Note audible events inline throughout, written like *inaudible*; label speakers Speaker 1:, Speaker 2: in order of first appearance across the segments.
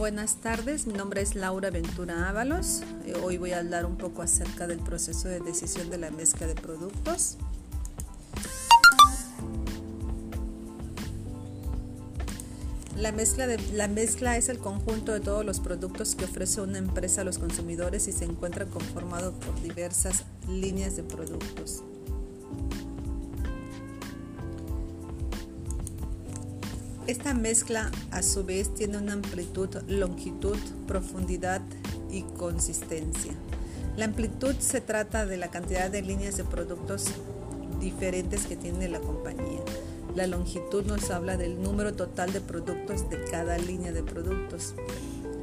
Speaker 1: Buenas tardes, mi nombre es Laura Ventura Ábalos. Eh, hoy voy a hablar un poco acerca del proceso de decisión de la mezcla de productos. La mezcla, de, la mezcla es el conjunto de todos los productos que ofrece una empresa a los consumidores y se encuentra conformado por diversas líneas de productos. Esta mezcla a su vez tiene una amplitud, longitud, profundidad y consistencia. La amplitud se trata de la cantidad de líneas de productos diferentes que tiene la compañía. La longitud nos habla del número total de productos de cada línea de productos.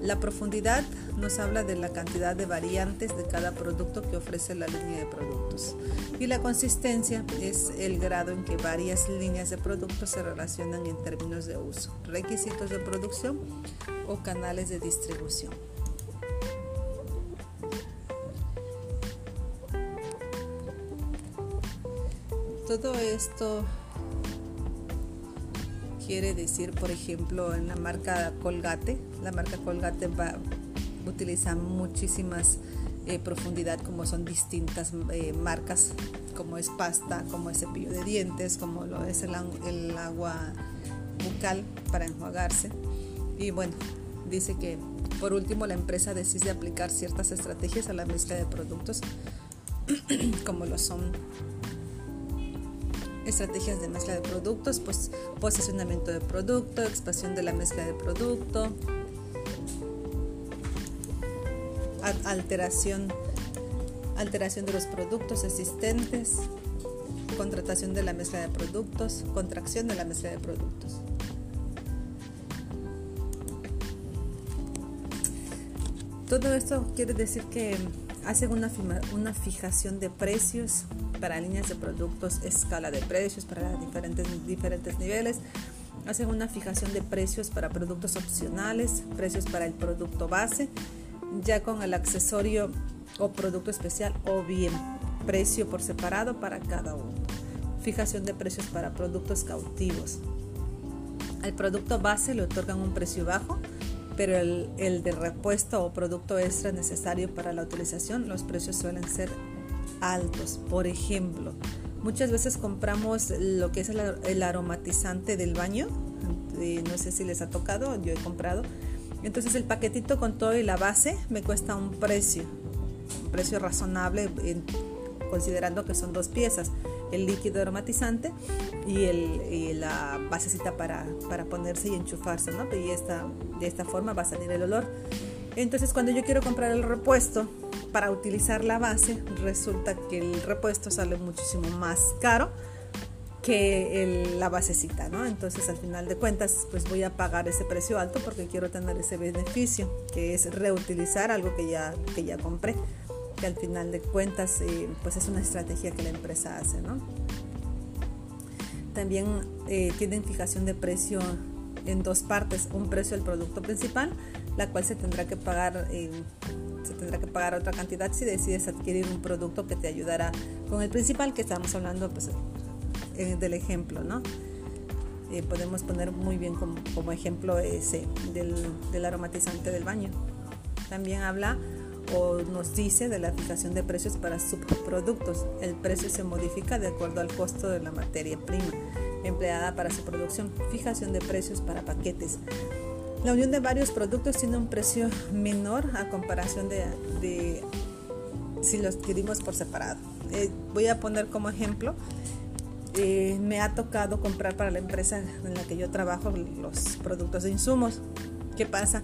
Speaker 1: La profundidad nos habla de la cantidad de variantes de cada producto que ofrece la línea de productos. Y la consistencia es el grado en que varias líneas de productos se relacionan en términos de uso, requisitos de producción o canales de distribución. Todo esto quiere decir, por ejemplo, en la marca Colgate, la marca Colgate va, utiliza muchísimas eh, profundidad como son distintas eh, marcas, como es pasta, como es cepillo de dientes, como lo es el, el agua bucal para enjuagarse. Y bueno, dice que por último la empresa decide aplicar ciertas estrategias a la mezcla de productos, *clears throat* como lo son estrategias de mezcla de productos, pues posicionamiento de producto, expansión de la mezcla de producto, alteración, alteración de los productos existentes, contratación de la mezcla de productos, contracción de la mezcla de productos. Todo esto quiere decir que hacen una, una fijación de precios para líneas de productos, escala de precios para diferentes, diferentes niveles, hacen una fijación de precios para productos opcionales, precios para el producto base, ya con el accesorio o producto especial o bien precio por separado para cada uno. Fijación de precios para productos cautivos. Al producto base le otorgan un precio bajo pero el, el de repuesto o producto extra necesario para la utilización, los precios suelen ser altos. Por ejemplo, muchas veces compramos lo que es el, aromatizante del baño, no sé si les ha tocado, yo he comprado. Entonces el paquetito con todo y la base me cuesta un precio, un precio razonable considerando que son dos piezas el líquido aromatizante y, el, la basecita para, para, ponerse y enchufarse, ¿no? Y esta, de esta forma va a salir el olor. Entonces cuando yo quiero comprar el repuesto para utilizar la base, resulta que el repuesto sale muchísimo más caro que la basecita, ¿no? Entonces al final de cuentas pues voy a pagar ese precio alto porque quiero tener ese beneficio que es reutilizar algo que ya, que ya compré que al final de cuentas eh, pues es una estrategia que la empresa hace. ¿no? También eh, tienen fijación de precio en dos partes, un precio del producto principal, la cual se tendrá que pagar eh, se tendrá que pagar otra cantidad si decides adquirir un producto que te ayudará con el principal que estamos hablando pues, del ejemplo, ¿no? podemos poner muy bien como, ejemplo ese del aromatizante del baño. También habla o nos dice de la fijación de precios para subproductos. El precio se modifica de acuerdo al costo de la materia prima empleada para su producción. Fijación de precios para paquetes. La unión de varios productos tiene un precio menor a comparación de, si los adquirimos por separado. Eh, voy a poner como ejemplo, eh, me ha tocado comprar para la empresa en la que yo trabajo los productos de insumos. ¿Qué pasa?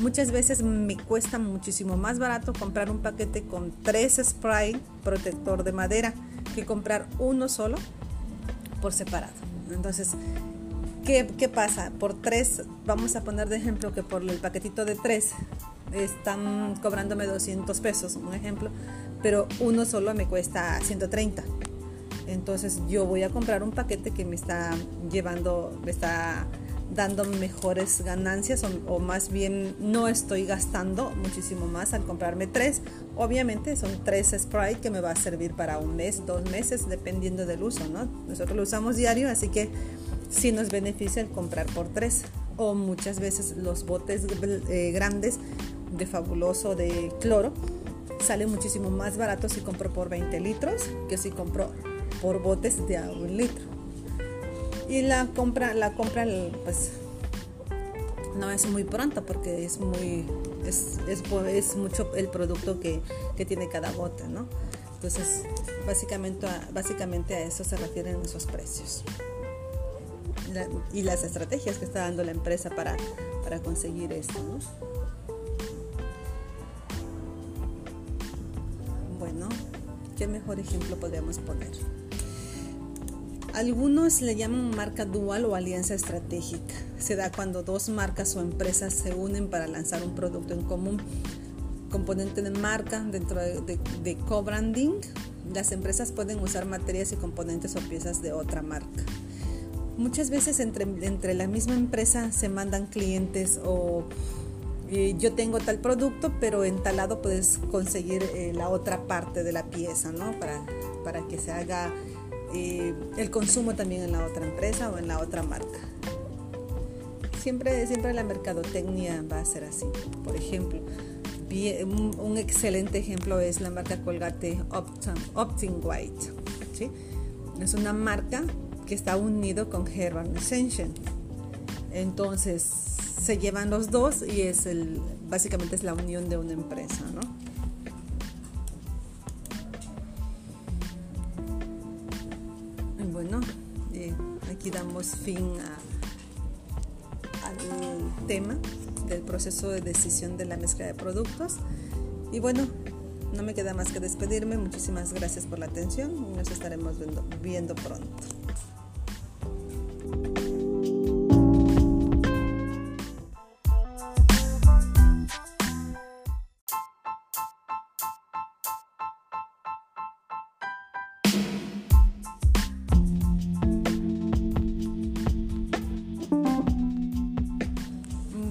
Speaker 1: Muchas veces me cuesta muchísimo más barato comprar un paquete con tres spray protector de madera que comprar uno solo por separado. Entonces, ¿qué, ¿qué, pasa? Por tres, vamos a poner de ejemplo que por el paquetito de tres están cobrándome 200 pesos, un ejemplo, pero uno solo me cuesta 130. Entonces yo voy a comprar un paquete que me está llevando, me está dando mejores ganancias o, más bien no estoy gastando muchísimo más al comprarme tres. Obviamente son tres spray que me va a servir para un mes, dos meses, dependiendo del uso, ¿no? Nosotros lo usamos diario, así que sí nos beneficia el comprar por tres. o muchas veces los botes eh, grandes de fabuloso de cloro salen muchísimo más baratos si compro por 20 litros que si compro por botes de un litro. Y la compra, la compra pues no es muy pronto porque es muy es, es, mucho el producto que, que, tiene cada bote, ¿no? Entonces, básicamente, básicamente a eso se refieren esos precios. y las estrategias que está dando la empresa para, para conseguir esto, ¿no? Bueno, ¿qué mejor ejemplo podríamos poner? Algunos le llaman marca dual o alianza estratégica. Se da cuando dos marcas o empresas se unen para lanzar un producto en común. Componente de marca dentro de, co-branding. Las empresas pueden usar materias y componentes o piezas de otra marca. Muchas veces entre, entre la misma empresa se mandan clientes o eh, yo tengo tal producto, pero en tal lado puedes conseguir eh, la otra parte de la pieza, ¿no? Para, para que se haga eh, el consumo también en la otra empresa o en la otra marca. Siempre, siempre la mercadotecnia va a ser así. Por ejemplo, un, excelente ejemplo es la marca Colgate Optin, White. Es una marca que está unido con Herbal Essential. Entonces se llevan los dos y es el, básicamente es la unión de una empresa, ¿no? Aquí damos fin al tema del proceso de decisión de la mezcla de productos. Y bueno, no me queda más que despedirme. Muchísimas gracias por la atención nos estaremos viendo pronto.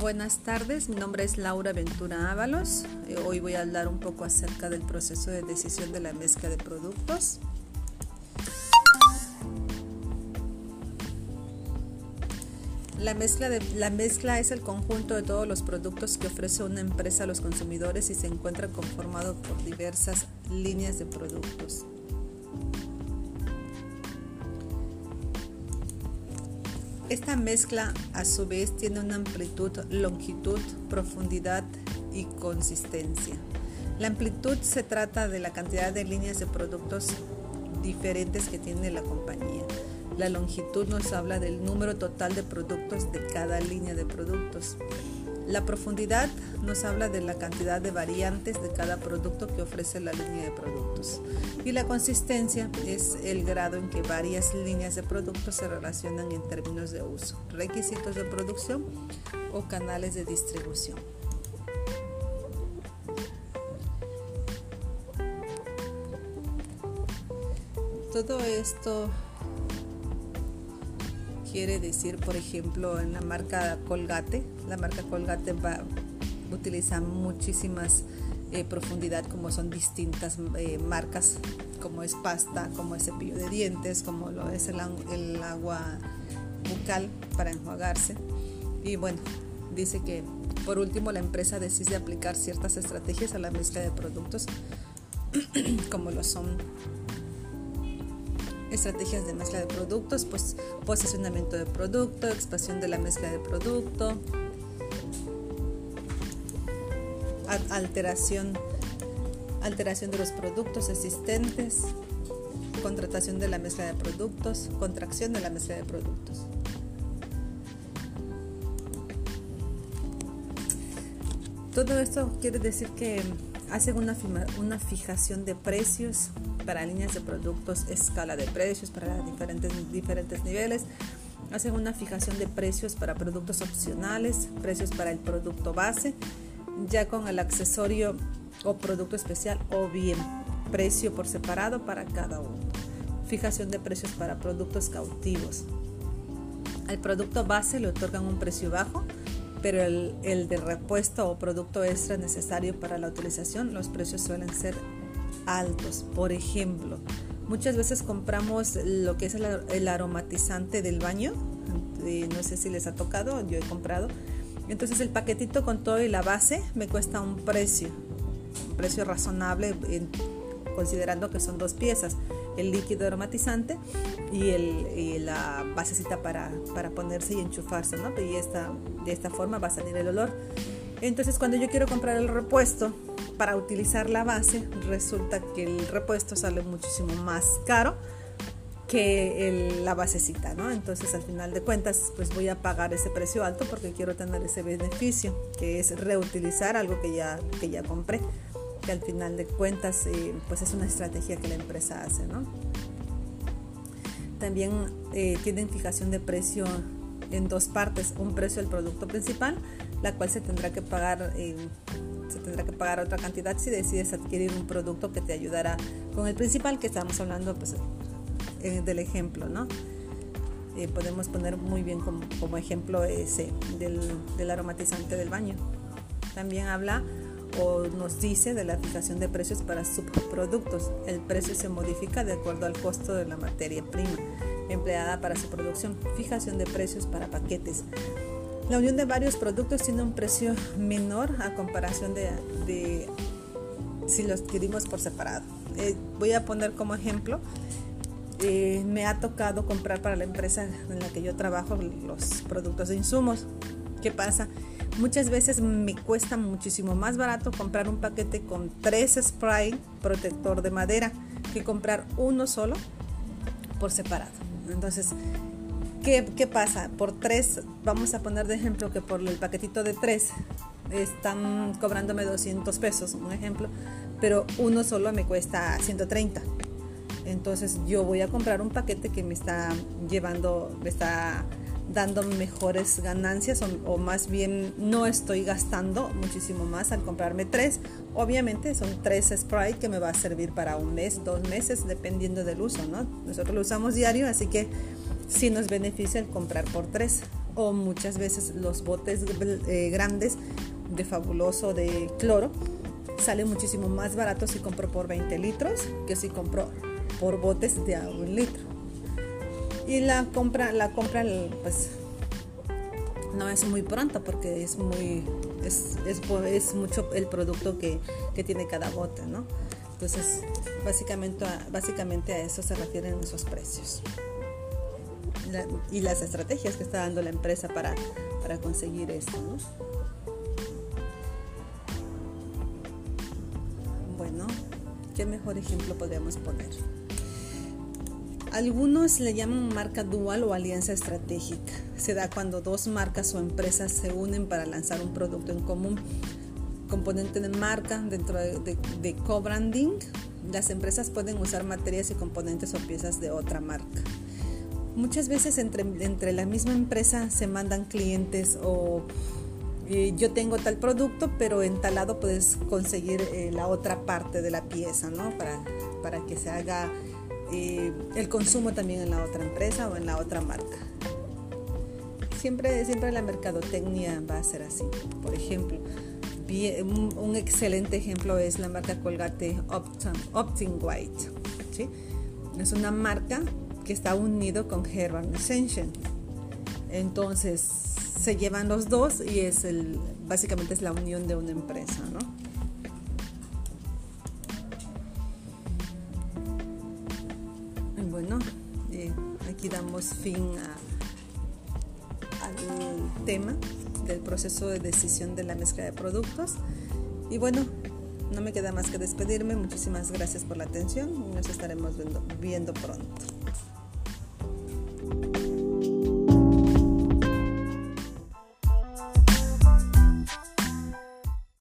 Speaker 1: Buenas tardes, mi nombre es Laura Ventura Ábalos. Eh, hoy voy a hablar un poco acerca del proceso de decisión de la mezcla de productos. La mezcla, de, la mezcla es el conjunto de todos los productos que ofrece una empresa a los consumidores y se encuentra conformado por diversas líneas de productos. Esta mezcla a su vez tiene una amplitud, longitud, profundidad y consistencia. La amplitud se trata de la cantidad de líneas de productos diferentes que tiene la compañía. La longitud nos habla del número total de productos de cada línea de productos. La profundidad nos habla de la cantidad de variantes de cada producto que ofrece la línea de productos. Y la consistencia es el grado en que varias líneas de productos se relacionan en términos de uso, requisitos de producción o canales de distribución. Todo esto quiere decir, por ejemplo, en la marca Colgate, la marca Colgate va, utiliza muchísimas eh, profundidad como son distintas eh, marcas, como es pasta, como es cepillo de dientes, como lo es el, el agua bucal para enjuagarse. Y bueno, dice que por último la empresa decide aplicar ciertas estrategias a la mezcla de productos, *clears throat* como lo son estrategias de mezcla de productos, pues posicionamiento de producto, expansión de la mezcla de producto, alteración, alteración de los productos existentes, contratación de la mezcla de productos, contracción de la mezcla de productos. Todo esto quiere decir que hacen una, una fijación de precios para líneas de productos, escala de precios para diferentes, diferentes niveles. Hacen una fijación de precios para productos opcionales, precios para el producto base, ya con el accesorio o producto especial o bien precio por separado para cada uno. Fijación de precios para productos cautivos. Al producto base le otorgan un precio bajo, pero el, el de repuesto o producto extra necesario para la utilización, los precios suelen ser altos. Por ejemplo, Muchas veces compramos lo que es el, aromatizante del baño, no sé si les ha tocado, yo he comprado. Entonces el paquetito con todo y la base me cuesta un precio, un precio razonable considerando que son dos piezas, el líquido aromatizante y, el, la basecita para, para, ponerse y enchufarse, ¿no? Y esta, de esta forma va a salir el olor. Entonces cuando yo quiero comprar el repuesto para utilizar la base, resulta que el repuesto sale muchísimo más caro que la basecita, ¿no? Entonces al final de cuentas pues voy a pagar ese precio alto porque quiero tener ese beneficio, que es reutilizar algo que ya, que ya compré, que al final de cuentas eh, pues es una estrategia que la empresa hace, ¿no? También eh, tienen fijación de precio en dos partes, un precio del producto principal, la cual se tendrá que pagar eh, se tendrá que pagar otra cantidad si decides adquirir un producto que te ayudará con el principal que estamos hablando pues eh, del ejemplo, ¿no? Eh, podemos poner muy bien como, como ejemplo ese del, del, aromatizante del baño. También habla o nos dice de la fijación de precios para subproductos. El precio se modifica de acuerdo al costo de la materia prima empleada para su producción. Fijación de precios para paquetes. La unión de varios productos tiene un precio menor a comparación de, si los adquirimos por separado. Eh, voy a poner como ejemplo eh, me ha tocado comprar para la empresa en la que yo trabajo los productos de insumos. ¿Qué pasa? Muchas veces me cuesta muchísimo más barato comprar un paquete con tres spray protector de madera que comprar uno solo por separado. Entonces, ¿qué, ¿qué, pasa? Por tres, vamos a poner de ejemplo que por el paquetito de tres están cobrándome 200 pesos, un ejemplo, pero uno solo me cuesta 130. Entonces yo voy a comprar un paquete que me está llevando, me está dando mejores ganancias o, más bien no estoy gastando muchísimo más al comprarme tres. Obviamente son tres spray que me va a servir para un mes, dos meses, dependiendo del uso, ¿no? Nosotros lo usamos diario, así que sí nos beneficia el comprar por tres. O muchas veces los botes eh, grandes de fabuloso de cloro salen muchísimo más baratos si compro por 20 litros que si compro por botes de un litro. Y la compra, la compra pues no es muy pronto porque es muy es, es, mucho el producto que, que, tiene cada bote, ¿no? Entonces, básicamente, básicamente a eso se refieren esos precios. y las estrategias que está dando la empresa para, para conseguir esto, ¿no? Bueno, ¿qué mejor ejemplo podríamos poner? Algunos le llaman marca dual o alianza estratégica. Se da cuando dos marcas o empresas se unen para lanzar un producto en común. Componente de marca dentro de, co-branding. Las empresas pueden usar materias y componentes o piezas de otra marca. Muchas veces entre, entre la misma empresa se mandan clientes o eh, yo tengo tal producto, pero en tal lado puedes conseguir eh, la otra parte de la pieza, ¿no? Para, para que se haga eh, el consumo también en la otra empresa o en la otra marca. Siempre, siempre la mercadotecnia va a ser así. Por ejemplo, un, excelente ejemplo es la marca Colgate Optin, White. Es una marca que está unido con Herbal Essential. Entonces se llevan los dos y es el, básicamente es la unión de una empresa, ¿no? Aquí damos fin al tema del proceso de decisión de la mezcla de productos. Y bueno, no me queda más que despedirme. Muchísimas gracias por la atención y nos estaremos viendo pronto.